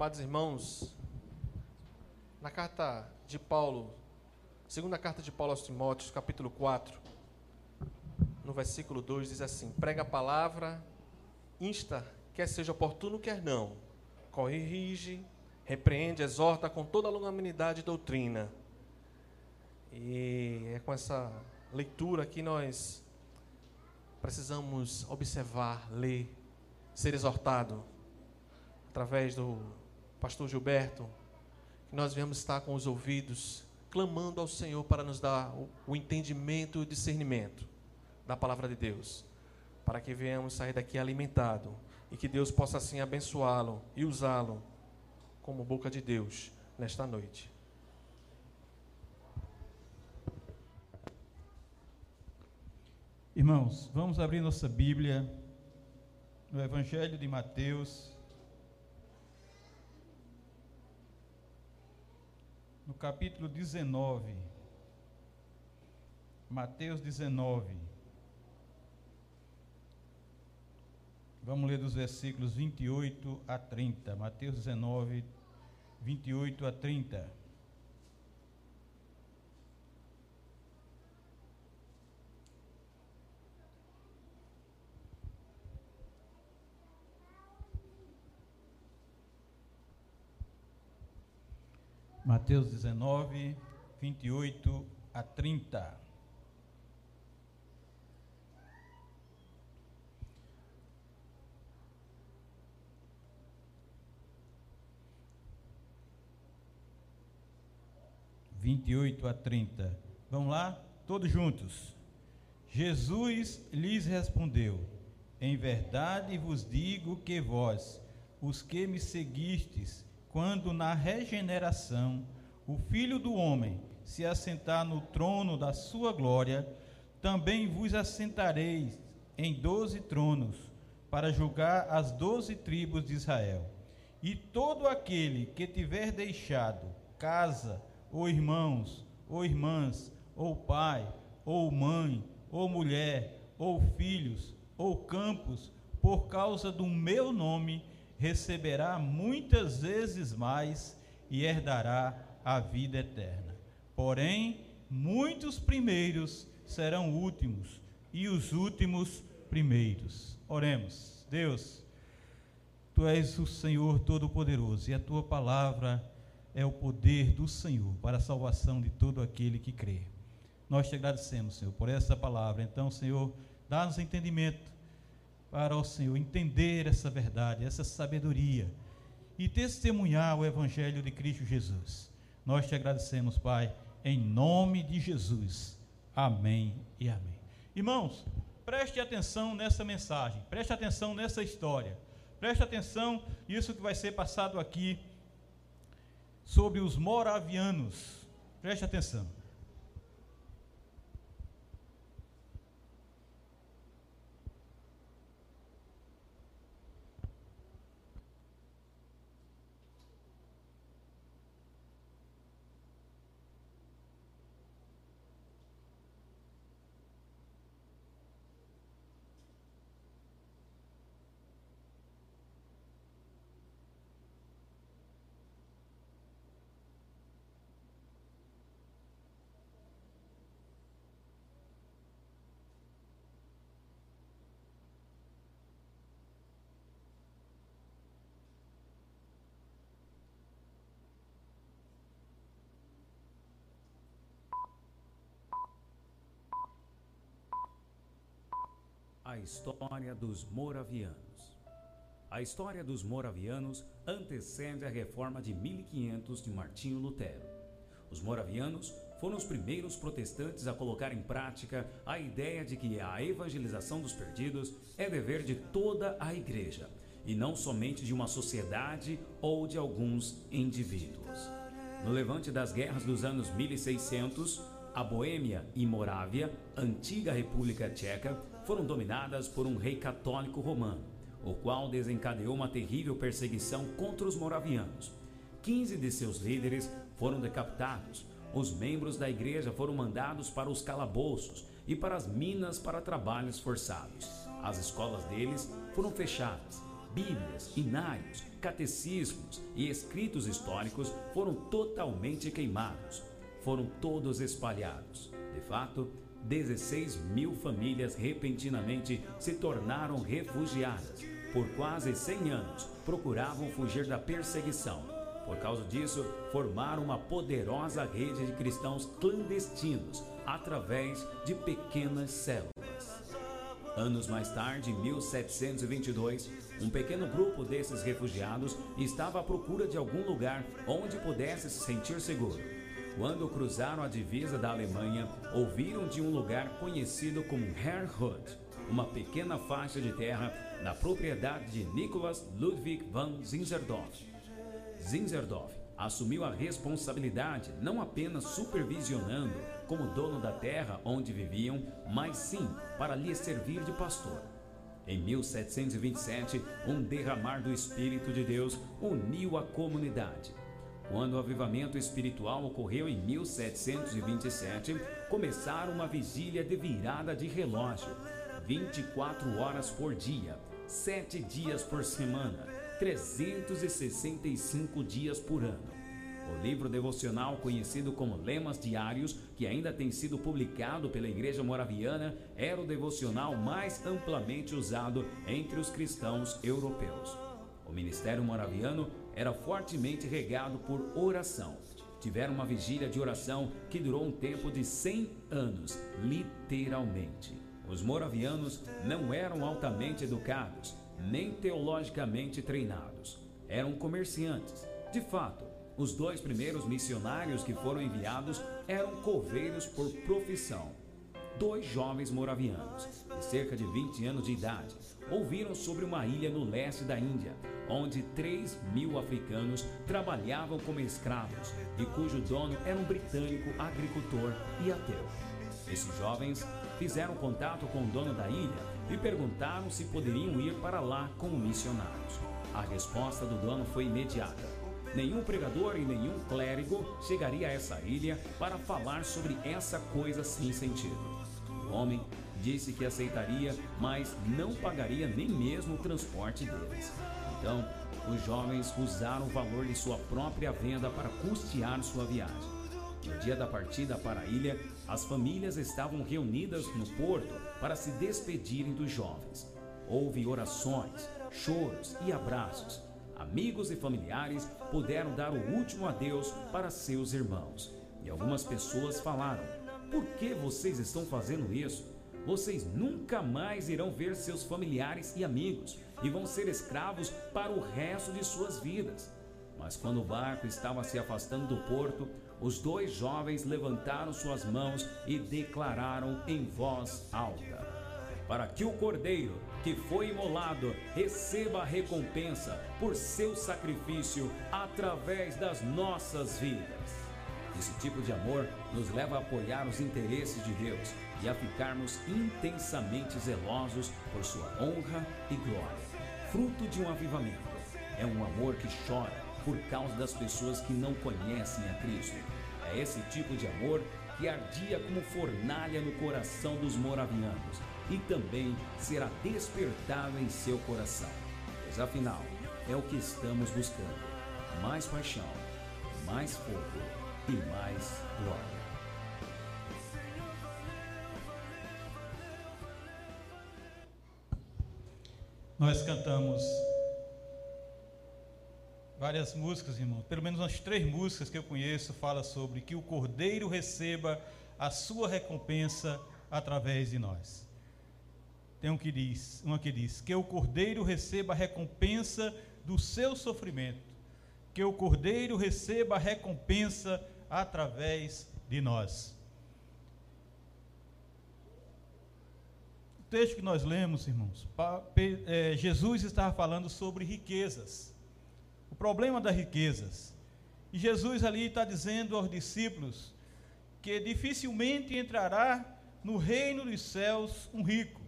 Amados irmãos, na carta de Paulo, segunda carta de Paulo aos Timóteos, capítulo 4, no versículo 2, diz assim: prega a palavra, insta, quer seja oportuno, quer não, corrige, repreende, exorta com toda a longanimidade e doutrina. E é com essa leitura que nós precisamos observar, ler, ser exortado através do pastor Gilberto, que nós viemos estar com os ouvidos clamando ao Senhor para nos dar o, entendimento e o discernimento da palavra de Deus, para que venhamos sair daqui alimentado e que Deus possa assim abençoá-lo e usá-lo como boca de Deus nesta noite. Irmãos, vamos abrir nossa Bíblia no Evangelho de Mateus, capítulo 19. Mateus 19. Vamos ler dos versículos 28 a 30. Mateus 19, 28 a 30. Mateus 19, 28 a 30. Vinte e oito a trinta. Vamos lá? Todos juntos. Jesus lhes respondeu: Em verdade vos digo que vós, os que me seguistes, quando na regeneração o Filho do Homem se assentar no trono da sua glória, também vos assentareis em doze tronos, para julgar as doze tribos de Israel. E todo aquele que tiver deixado casa, ou irmãos, ou irmãs, ou pai, ou mãe, ou mulher, ou filhos, ou campos, por causa do meu nome, receberá muitas vezes mais e herdará a vida eterna. Porém, muitos primeiros serão últimos e os últimos primeiros. Oremos. Deus, tu és o Senhor Todo-Poderoso e a tua palavra é o poder do Senhor para a salvação de todo aquele que crê. Nós te agradecemos, Senhor, por essa palavra. Então, Senhor, dá-nos entendimento para o Senhor entender essa verdade, essa sabedoria e testemunhar o Evangelho de Cristo Jesus. Nós te agradecemos, Pai, em nome de Jesus. Amém e amém. Irmãos, preste atenção nessa mensagem, preste atenção nessa história, preste atenção nisso que vai ser passado aqui sobre os moravianos. Preste atenção. A história dos Moravianos. A história dos Moravianos antecede a reforma de 1500 de Martinho Lutero. Os Moravianos foram os primeiros protestantes a colocar em prática a ideia de que a evangelização dos perdidos é dever de toda a igreja e não somente de uma sociedade ou de alguns indivíduos. No levante das guerras dos anos 1600, a Boêmia e Morávia, antiga República Tcheca, foram dominadas por um rei católico romano, o qual desencadeou uma terrível perseguição contra os moravianos. 15 de seus líderes foram decapitados. Os membros da igreja foram mandados para os calabouços e para as minas para trabalhos forçados. As escolas deles foram fechadas. Bíblias, inários, catecismos e escritos históricos foram totalmente queimados. Foram todos espalhados. De fato, 16 mil famílias repentinamente se tornaram refugiadas. Por quase 100 anos, procuravam fugir da perseguição. Por causa disso, formaram uma poderosa rede de cristãos clandestinos através de pequenas células. Anos mais tarde, em 1722, um pequeno grupo desses refugiados estava à procura de algum lugar onde pudesse se sentir seguro. Quando cruzaram a divisa da Alemanha, ouviram de um lugar conhecido como Herrhut, uma pequena faixa de terra na propriedade de Nicholas Ludwig van Zinzerdorf. Zinzerdorf assumiu a responsabilidade não apenas supervisionando como dono da terra onde viviam, mas sim para lhes servir de pastor. Em 1727, um derramar do Espírito de Deus uniu a comunidade. Quando o avivamento espiritual ocorreu em 1727, começaram uma vigília de virada de relógio, 24 horas por dia, 7 dias por semana, 365 dias por ano. O livro devocional conhecido como Lemas Diários, que ainda tem sido publicado pela Igreja Moraviana, era o devocional mais amplamente usado entre os cristãos europeus. O ministério moraviano era fortemente regado por oração. Tiveram uma vigília de oração que durou um tempo de 100 anos, literalmente. Os moravianos não eram altamente educados, nem teologicamente treinados. Eram comerciantes. De fato, os dois primeiros missionários que foram enviados eram coveiros por profissão. Dois jovens moravianos, de cerca de 20 anos de idade, ouviram sobre uma ilha no leste da Índia, onde 3 mil africanos trabalhavam como escravos e cujo dono era um britânico agricultor e ateu. Esses jovens fizeram contato com o dono da ilha e perguntaram se poderiam ir para lá como missionários. A resposta do dono foi imediata Nenhum pregador e nenhum clérigo chegaria a essa ilha para falar sobre essa coisa sem sentido. O homem disse que aceitaria, mas não pagaria nem mesmo o transporte deles. Então, os jovens usaram o valor de sua própria venda para custear sua viagem. No dia da partida para a ilha, as famílias estavam reunidas no porto para se despedirem dos jovens. Houve orações, choros e abraços amigos e familiares puderam dar o último adeus para seus irmãos. E algumas pessoas falaram: Por que vocês estão fazendo isso? Vocês nunca mais irão ver seus familiares e amigos e vão ser escravos para o resto de suas vidas. Mas quando o barco estava se afastando do porto, os dois jovens levantaram suas mãos e declararam em voz alta: Para que o cordeiro que foi imolado receba a recompensa por seu sacrifício através das nossas vidas. Esse tipo de amor nos leva a apoiar os interesses de Deus e a ficarmos intensamente zelosos por sua honra e glória. Fruto de um avivamento. É um amor que chora por causa das pessoas que não conhecem a Cristo. É esse tipo de amor que ardia como fornalha no coração dos moravianos e também será despertado em seu coração. Pois afinal, é o que estamos buscando: mais paixão, mais fogo e mais glória. Nós cantamos várias músicas, irmão. Pelo menos umas três músicas que eu conheço fala sobre que o Cordeiro receba a sua recompensa através de nós. Tem um que diz, uma que diz: que o cordeiro receba a recompensa do seu sofrimento, que o cordeiro receba a recompensa através de nós. Texto que nós lemos, irmãos, é, Jesus estava falando sobre riquezas, o problema das riquezas. E Jesus ali está dizendo aos discípulos que dificilmente entrará no reino dos céus um rico.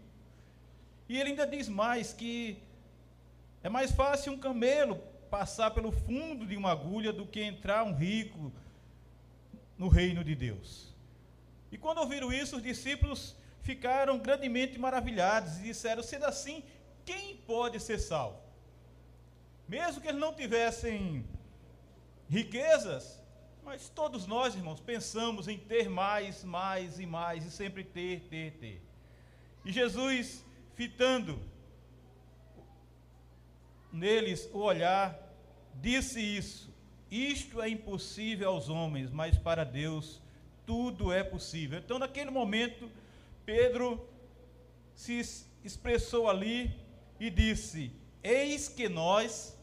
E ele ainda diz mais que é mais fácil um camelo passar pelo fundo de uma agulha do que entrar um rico no reino de Deus. E quando ouviram isso, os discípulos ficaram grandemente maravilhados e disseram: sendo assim, quem pode ser salvo? mesmo que eles não tivessem riquezas, mas todos nós, irmãos, pensamos em ter mais, mais e mais, e sempre ter, ter, ter. E Jesus, fitando neles o olhar, disse isso: Isto é impossível aos homens, mas para Deus tudo é possível. Então, naquele momento, Pedro se expressou ali e disse: Eis que nós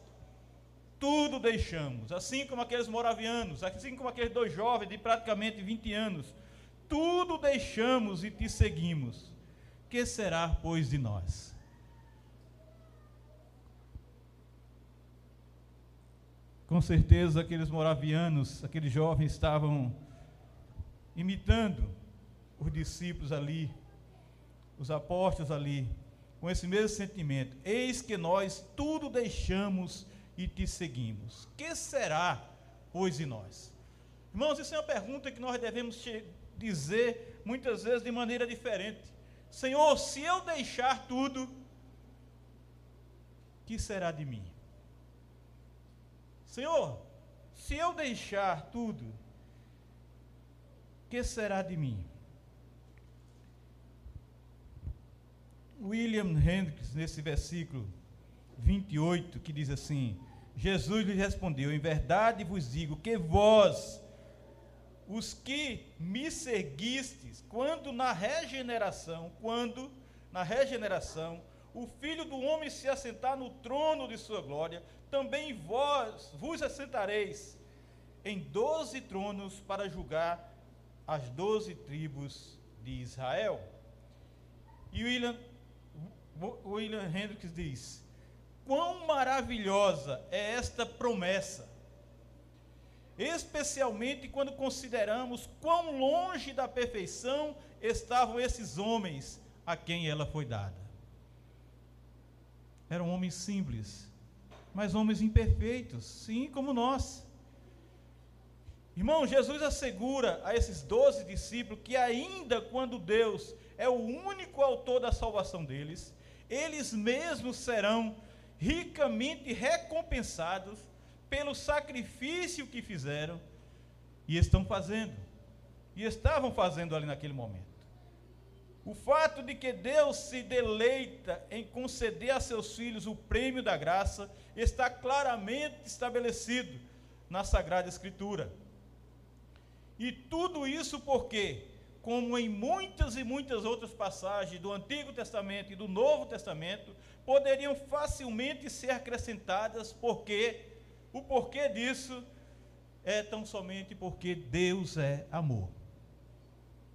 tudo deixamos, assim como aqueles moravianos, assim como aqueles dois jovens de praticamente 20 anos, tudo deixamos e te seguimos. Que será, pois, de nós? Com certeza aqueles moravianos, aqueles jovens estavam imitando os discípulos ali, os apóstolos ali, com esse mesmo sentimento. Eis que nós tudo deixamos e te seguimos. Que será, pois, de nós? Irmãos, isso é uma pergunta que nós devemos dizer muitas vezes de maneira diferente. Senhor, se eu deixar tudo, que será de mim? Senhor, se eu deixar tudo, que será de mim? William Hendricks, nesse versículo 28, que diz assim: Jesus lhe respondeu: Em verdade vos digo que vós, os que me seguistes, quando na regeneração, quando na regeneração, o Filho do Homem se assentar no trono de sua glória, também vós vos assentareis em doze tronos para julgar as doze tribos de Israel. E William, William Hendricks diz: Quão maravilhosa é esta promessa, especialmente quando consideramos quão longe da perfeição estavam esses homens a quem ela foi dada. Eram homens simples, mas homens imperfeitos, sim, como nós. Irmão, Jesus assegura a esses doze discípulos que, ainda quando Deus é o único autor da salvação deles, eles mesmos serão ricamente recompensados pelo sacrifício que fizeram e estão fazendo, e estavam fazendo ali naquele momento. O fato de que Deus se deleita em conceder a seus filhos o prêmio da graça está claramente estabelecido na Sagrada Escritura. E tudo isso porque, como em muitas e muitas outras passagens do Antigo Testamento e do Novo Testamento, poderiam facilmente ser acrescentadas, porque o porquê disso é tão somente porque Deus é amor.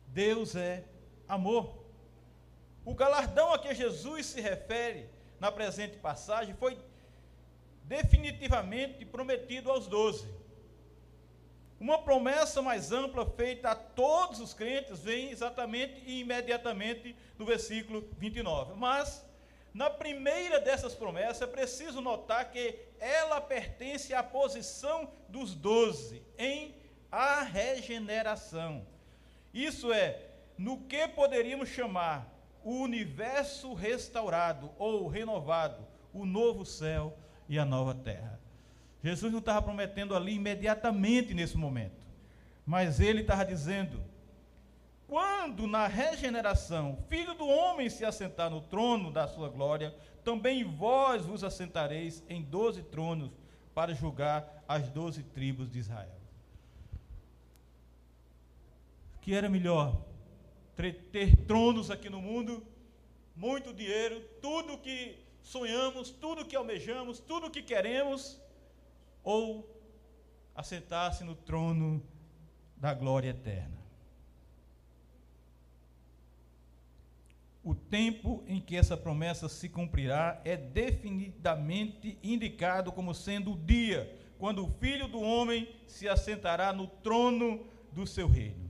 Deus é amor. O galardão a que Jesus se refere na presente passagem foi definitivamente prometido aos doze. Uma promessa mais ampla feita a todos os crentes vem exatamente e imediatamente no versículo 29. Mas, na primeira dessas promessas, é preciso notar que ela pertence à posição dos doze em a regeneração. Isso é, no que poderíamos chamar o universo restaurado ou renovado, o novo céu e a nova terra. Jesus não estava prometendo ali imediatamente nesse momento, mas ele estava dizendo: quando na regeneração, filho do homem se assentar no trono da sua glória, também vós vos assentareis em doze tronos para julgar as doze tribos de Israel. Que era melhor ter tronos aqui no mundo, muito dinheiro, tudo que sonhamos, tudo que almejamos, tudo que queremos, ou assentar-se no trono da glória eterna. O tempo em que essa promessa se cumprirá é definitivamente indicado como sendo o dia quando o Filho do Homem se assentará no trono do seu reino.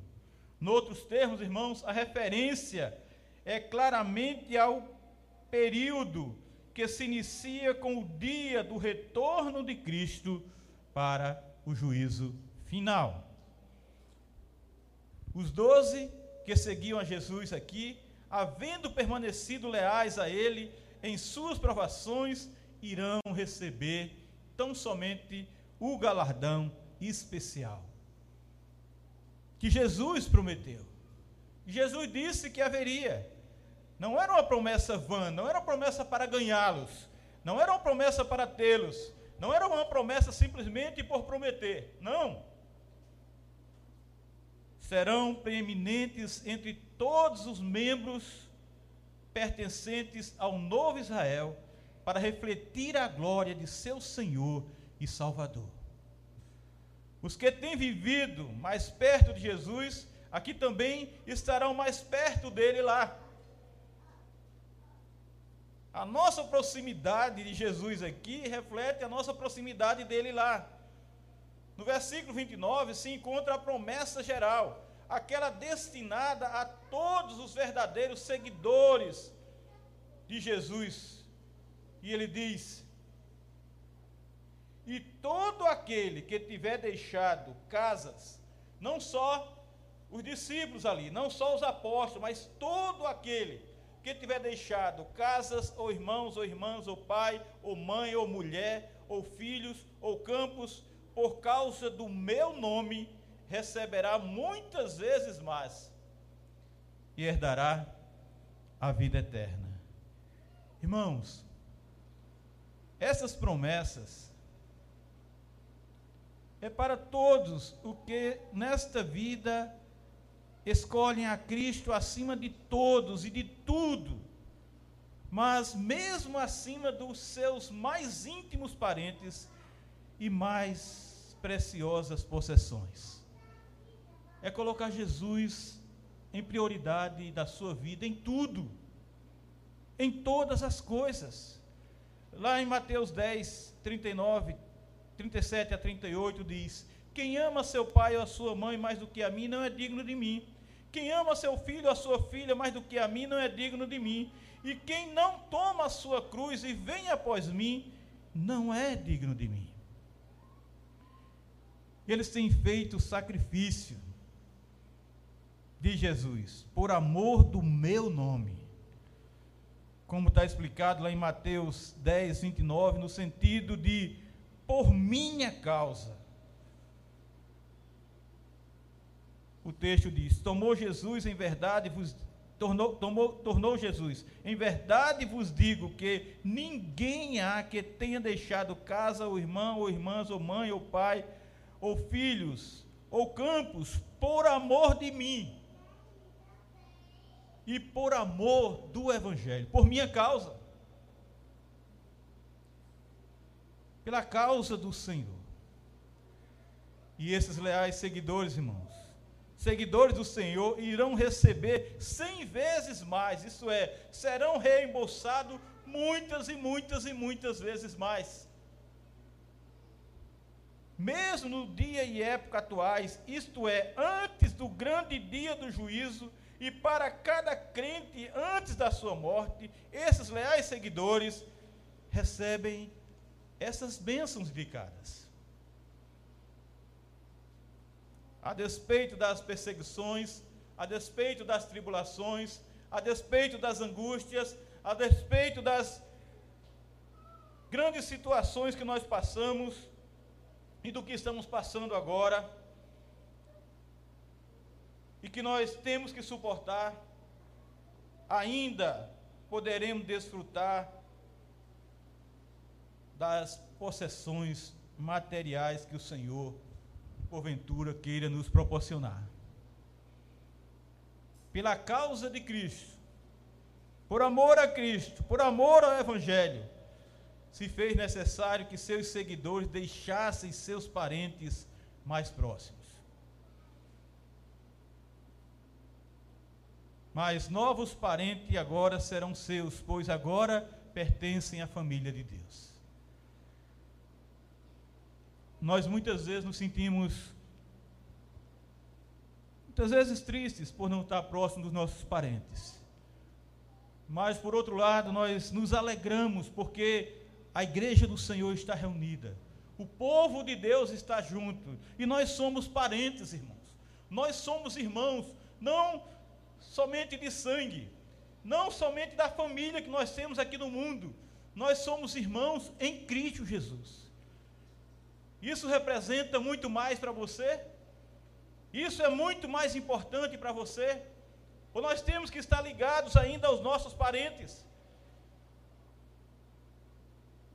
Noutros termos, irmãos, a referência é claramente ao período que se inicia com o dia do retorno de Cristo para o juízo final. Os doze que seguiam a Jesus aqui, havendo permanecido leais a Ele em suas provações, irão receber tão somente o galardão especial que Jesus prometeu. Jesus disse que haveria. Não era uma promessa vã, não era uma promessa para ganhá-los, não era uma promessa para tê-los, não era uma promessa simplesmente por prometer. Não. Serão preeminentes entre todos os membros pertencentes ao novo Israel para refletir a glória de seu Senhor e Salvador. Os que têm vivido mais perto de Jesus, aqui também estarão mais perto dele lá. A nossa proximidade de Jesus aqui reflete a nossa proximidade dele lá. No versículo 29 se encontra a promessa geral, aquela destinada a todos os verdadeiros seguidores de Jesus. E ele diz: e todo aquele que tiver deixado casas, não só os discípulos ali, não só os apóstolos, mas todo aquele que tiver deixado casas, ou irmãos, ou irmãs, ou pai, ou mãe, ou mulher, ou filhos, ou campos, por causa do meu nome, receberá muitas vezes mais e herdará a vida eterna. Irmãos, essas promessas é para todos o que nesta vida escolhem a Cristo acima de todos e de tudo, mas mesmo acima dos seus mais íntimos parentes e mais preciosas possessões. É colocar Jesus em prioridade da sua vida em tudo, em todas as coisas. Lá em Mateus 10, 39, 37 a 38 diz: Quem ama seu pai ou a sua mãe mais do que a mim não é digno de mim. Quem ama seu filho ou sua filha mais do que a mim não é digno de mim. E quem não toma a sua cruz e vem após mim não é digno de mim. Eles têm feito o sacrifício de Jesus por amor do meu nome. Como está explicado lá em Mateus 10, 29, no sentido de por minha causa. O texto diz: Tomou Jesus em verdade vos tornou, tomou, tornou Jesus. Em verdade vos digo que ninguém há que tenha deixado casa, ou irmão, ou irmãs, ou mãe, ou pai, ou filhos, ou campos, por amor de mim. E por amor do Evangelho, por minha causa. pela causa do Senhor. E esses leais seguidores, irmãos, seguidores do Senhor, irão receber cem vezes mais, isso é, serão reembolsados muitas e muitas e muitas vezes mais. Mesmo no dia e época atuais, isto é, antes do grande dia do juízo, e para cada crente antes da sua morte, esses leais seguidores recebem essas bênçãos indicadas. A despeito das perseguições, a despeito das tribulações, a despeito das angústias, a despeito das grandes situações que nós passamos e do que estamos passando agora, e que nós temos que suportar, ainda poderemos desfrutar das possessões materiais que o Senhor, porventura, queira nos proporcionar. Pela causa de Cristo, por amor a Cristo, por amor ao Evangelho, se fez necessário que seus seguidores deixassem seus parentes mais próximos. Mas novos parentes agora serão seus, pois agora pertencem à família de Deus nós muitas vezes nos sentimos muitas vezes tristes por não estar próximo dos nossos parentes. Mas por outro lado, nós nos alegramos porque a igreja do Senhor está reunida. O povo de Deus está junto e nós somos parentes, irmãos. Nós somos irmãos, não somente de sangue, não somente da família que nós temos aqui no mundo. Nós somos irmãos em Cristo Jesus. Isso representa muito mais para você? Isso é muito mais importante para você? Ou nós temos que estar ligados ainda aos nossos parentes?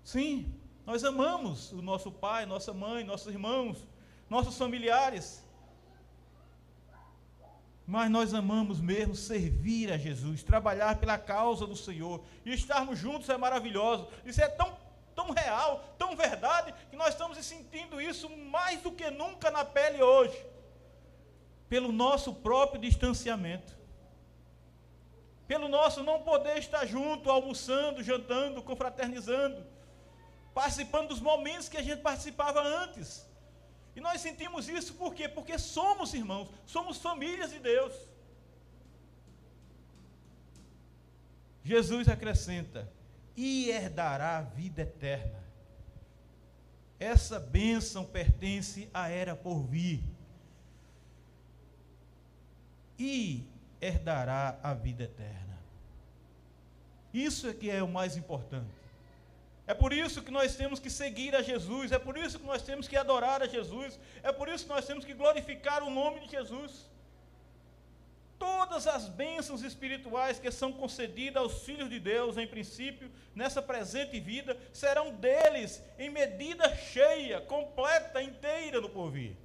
Sim, nós amamos o nosso pai, nossa mãe, nossos irmãos, nossos familiares. Mas nós amamos mesmo servir a Jesus, trabalhar pela causa do Senhor. E estarmos juntos é maravilhoso. Isso é tão, tão real, tão verdade, que nós estamos sentindo isso mais do que nunca na pele hoje. Pelo nosso próprio distanciamento. Pelo nosso não poder estar junto, almoçando, jantando, confraternizando participando dos momentos que a gente participava antes. E nós sentimos isso por quê? Porque somos irmãos, somos famílias de Deus. Jesus acrescenta: e herdará a vida eterna. Essa bênção pertence à era por vir. E herdará a vida eterna. Isso é que é o mais importante. É por isso que nós temos que seguir a Jesus, é por isso que nós temos que adorar a Jesus, é por isso que nós temos que glorificar o nome de Jesus. Todas as bênçãos espirituais que são concedidas aos filhos de Deus, em princípio, nessa presente vida, serão deles em medida cheia, completa, inteira no porvir.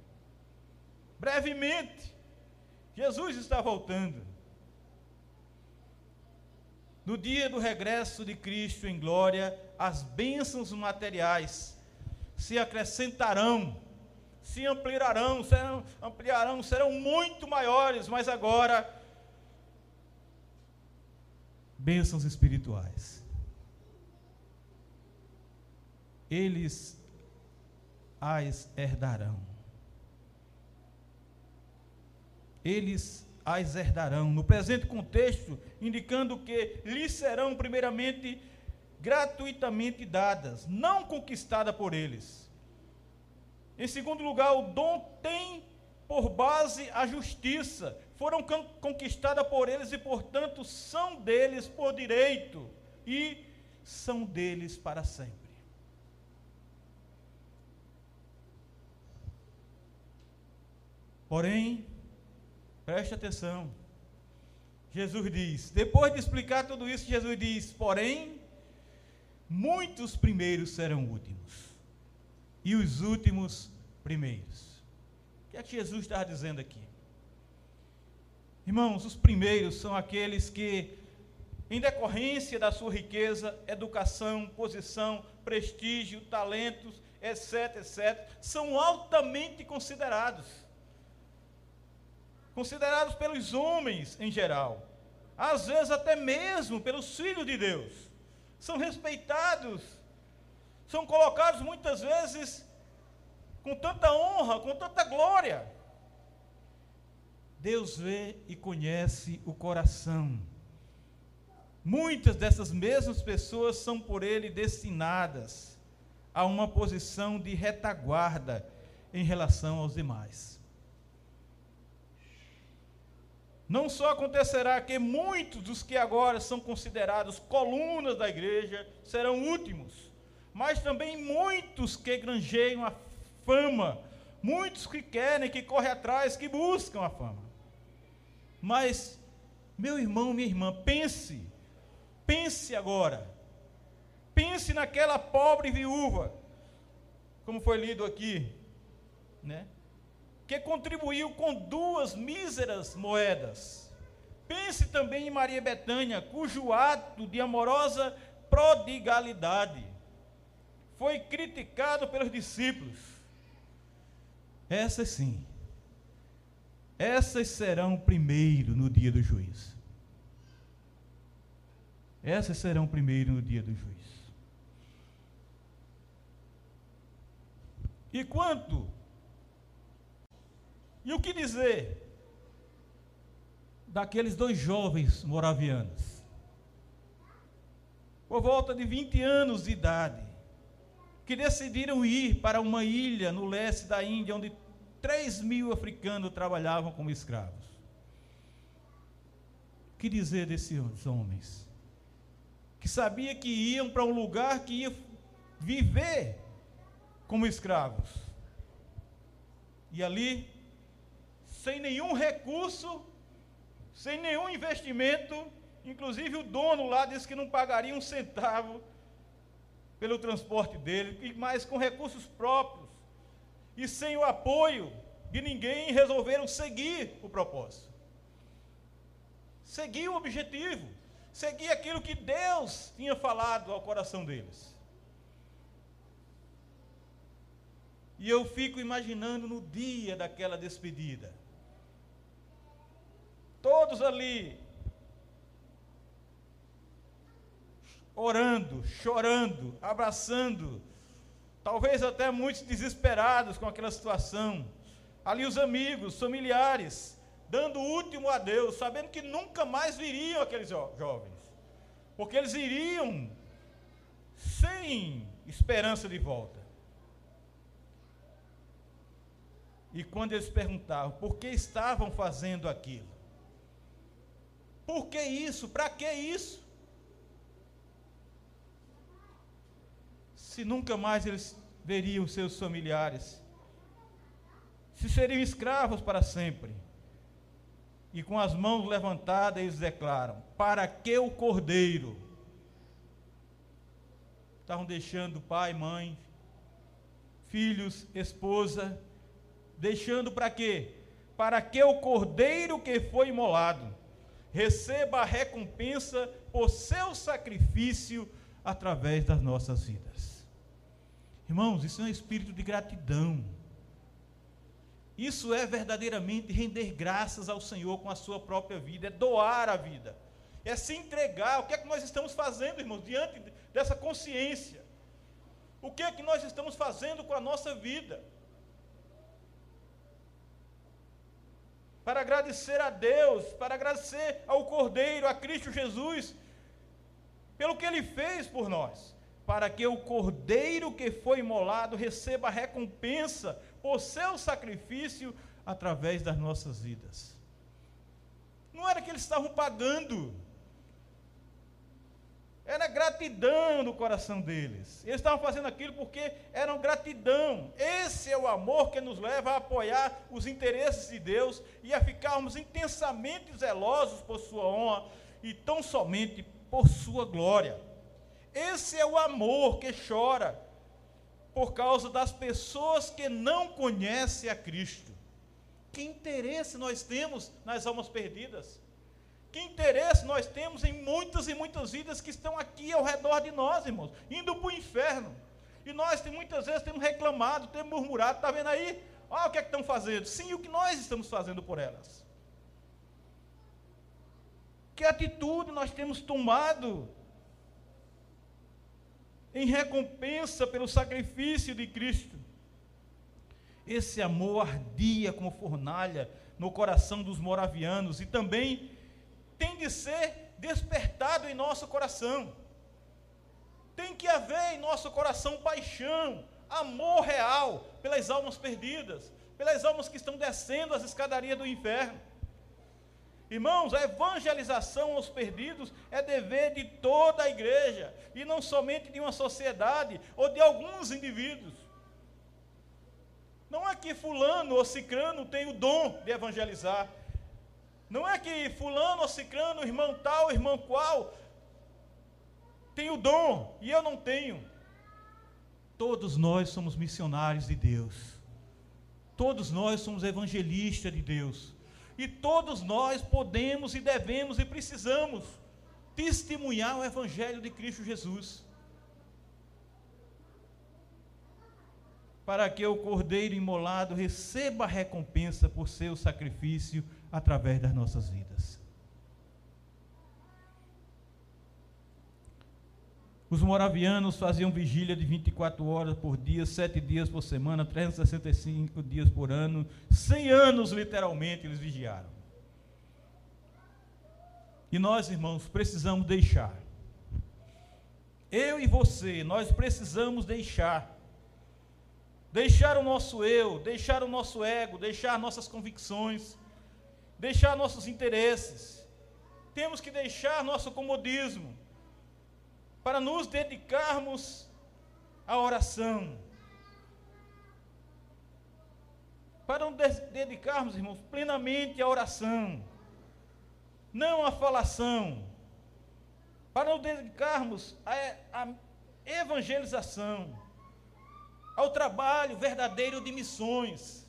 Brevemente, Jesus está voltando. No dia do regresso de Cristo em glória, as bênçãos materiais se acrescentarão, se ampliarão, serão, ampliarão, serão muito maiores, mas agora bênçãos espirituais. Eles as herdarão. Eles as herdarão. No presente contexto, indicando que lhes serão primeiramente gratuitamente dadas, não conquistada por eles. Em segundo lugar, o dom tem por base a justiça, foram conquistadas por eles e, portanto, são deles por direito e são deles para sempre. Porém, preste atenção. Jesus diz, depois de explicar tudo isso, Jesus diz: porém, muitos primeiros serão últimos, e os últimos primeiros. O que é que Jesus está dizendo aqui? Irmãos, os primeiros são aqueles que, em decorrência da sua riqueza, educação, posição, prestígio, talentos, etc., etc., são altamente considerados. Considerados pelos homens em geral, às vezes até mesmo pelos filhos de Deus são respeitados, são colocados muitas vezes com tanta honra, com tanta glória. Deus vê e conhece o coração. Muitas dessas mesmas pessoas são por Ele destinadas a uma posição de retaguarda em relação aos demais. Não só acontecerá que muitos dos que agora são considerados colunas da igreja serão últimos, mas também muitos que granjeiam a fama, muitos que querem, que correm atrás, que buscam a fama. Mas, meu irmão, minha irmã, pense, pense agora, pense naquela pobre viúva, como foi lido aqui, né? que contribuiu com duas míseras moedas. Pense também em Maria Betânia, cujo ato de amorosa prodigalidade foi criticado pelos discípulos. Essas sim, essas serão primeiro no dia do juízo. Essas serão primeiro no dia do juízo. E quanto e o que dizer daqueles dois jovens moravianos? Por volta de 20 anos de idade, que decidiram ir para uma ilha no leste da Índia, onde 3 mil africanos trabalhavam como escravos. O que dizer desses homens? Que sabia que iam para um lugar que ia viver como escravos E ali, sem nenhum recurso, sem nenhum investimento, inclusive o dono lá disse que não pagaria um centavo pelo transporte dele, mas com recursos próprios e sem o apoio de ninguém, resolveram seguir o propósito, seguir o objetivo, seguir aquilo que Deus tinha falado ao coração deles. E eu fico imaginando no dia daquela despedida. Todos ali, orando, chorando, abraçando, talvez até muitos desesperados com aquela situação. Ali os amigos, familiares, dando o último adeus, sabendo que nunca mais viriam aqueles jo jovens, porque eles iriam sem esperança de volta. E quando eles perguntavam por que estavam fazendo aquilo, por que isso? Para que isso? Se nunca mais eles veriam seus familiares, se seriam escravos para sempre. E com as mãos levantadas, eles declaram: Para que o cordeiro? Estavam deixando pai, mãe, filhos, esposa, deixando para quê? Para que o cordeiro que foi imolado receba a recompensa por seu sacrifício através das nossas vidas. Irmãos, isso é um espírito de gratidão. Isso é verdadeiramente render graças ao Senhor com a sua própria vida, é doar a vida, é se entregar. O que é que nós estamos fazendo, irmãos, diante dessa consciência? O que é que nós estamos fazendo com a nossa vida? para agradecer a Deus, para agradecer ao Cordeiro, a Cristo Jesus, pelo que ele fez por nós, para que o Cordeiro que foi imolado receba recompensa por seu sacrifício através das nossas vidas. Não era que eles estavam pagando, era gratidão no coração deles. Eles estavam fazendo aquilo porque eram gratidão. Esse é o amor que nos leva a apoiar os interesses de Deus e a ficarmos intensamente zelosos por Sua honra e tão somente por Sua glória. Esse é o amor que chora por causa das pessoas que não conhecem a Cristo. Que interesse nós temos nas almas perdidas? Que interesse nós temos em muitas e muitas vidas que estão aqui ao redor de nós, irmãos, indo para o inferno. E nós muitas vezes temos reclamado, temos murmurado, está vendo aí? Olha o que é que estão fazendo. Sim, o que nós estamos fazendo por elas. Que atitude nós temos tomado em recompensa pelo sacrifício de Cristo. Esse amor ardia como fornalha no coração dos moravianos e também tem de ser despertado em nosso coração. Tem que haver em nosso coração paixão, amor real pelas almas perdidas, pelas almas que estão descendo as escadarias do inferno. Irmãos, a evangelização aos perdidos é dever de toda a igreja e não somente de uma sociedade ou de alguns indivíduos. Não é que fulano ou cicrano tem o dom de evangelizar, não é que fulano ou ciclano, irmão tal, irmão qual, tem o dom e eu não tenho. Todos nós somos missionários de Deus. Todos nós somos evangelistas de Deus. E todos nós podemos e devemos e precisamos testemunhar o evangelho de Cristo Jesus. Para que o cordeiro imolado receba a recompensa por seu sacrifício através das nossas vidas. Os moravianos faziam vigília de 24 horas por dia, 7 dias por semana, 365 dias por ano, 100 anos literalmente eles vigiaram. E nós, irmãos, precisamos deixar. Eu e você, nós precisamos deixar. Deixar o nosso eu, deixar o nosso ego, deixar nossas convicções, deixar nossos interesses, temos que deixar nosso comodismo para nos dedicarmos à oração. para nos dedicarmos, irmãos, plenamente à oração, não à falação, para nos dedicarmos à, à evangelização, ao trabalho verdadeiro de missões,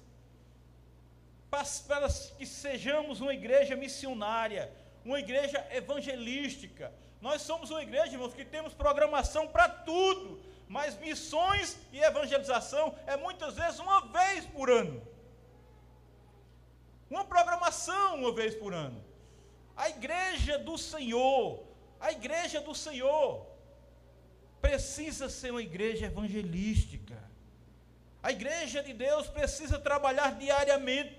para, para que sejamos uma igreja missionária, uma igreja evangelística. Nós somos uma igreja, irmãos, que temos programação para tudo, mas missões e evangelização é muitas vezes uma vez por ano. Uma programação uma vez por ano. A igreja do Senhor, a igreja do Senhor, precisa ser uma igreja evangelística. A igreja de Deus precisa trabalhar diariamente,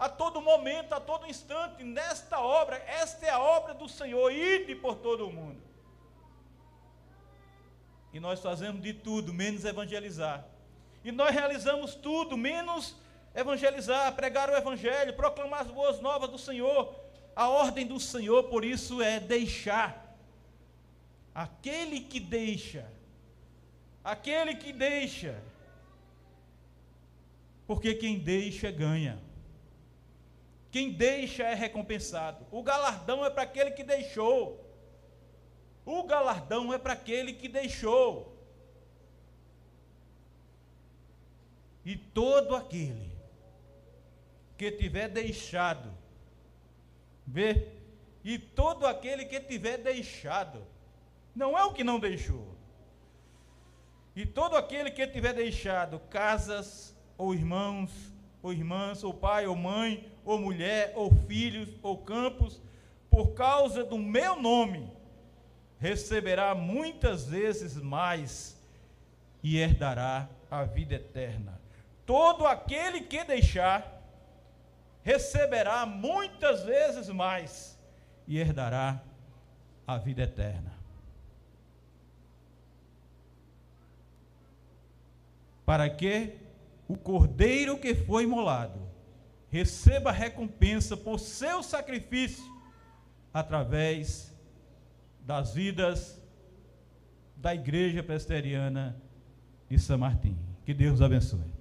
a todo momento, a todo instante, nesta obra. Esta é a obra do Senhor, ide por todo o mundo. E nós fazemos de tudo, menos evangelizar. E nós realizamos tudo, menos evangelizar, pregar o evangelho, proclamar as boas novas do Senhor. A ordem do Senhor, por isso, é deixar. Aquele que deixa, aquele que deixa, porque quem deixa ganha. Quem deixa é recompensado. O galardão é para aquele que deixou. O galardão é para aquele que deixou. E todo aquele que tiver deixado, vê? E todo aquele que tiver deixado, não é o que não deixou. E todo aquele que tiver deixado casas, ou irmãos, ou irmãs, ou pai, ou mãe, ou mulher, ou filhos, ou campos, por causa do meu nome, receberá muitas vezes mais e herdará a vida eterna. Todo aquele que deixar, receberá muitas vezes mais e herdará a vida eterna. Para que o cordeiro que foi imolado receba recompensa por seu sacrifício através das vidas da Igreja Presbiteriana de São Martim. Que Deus abençoe.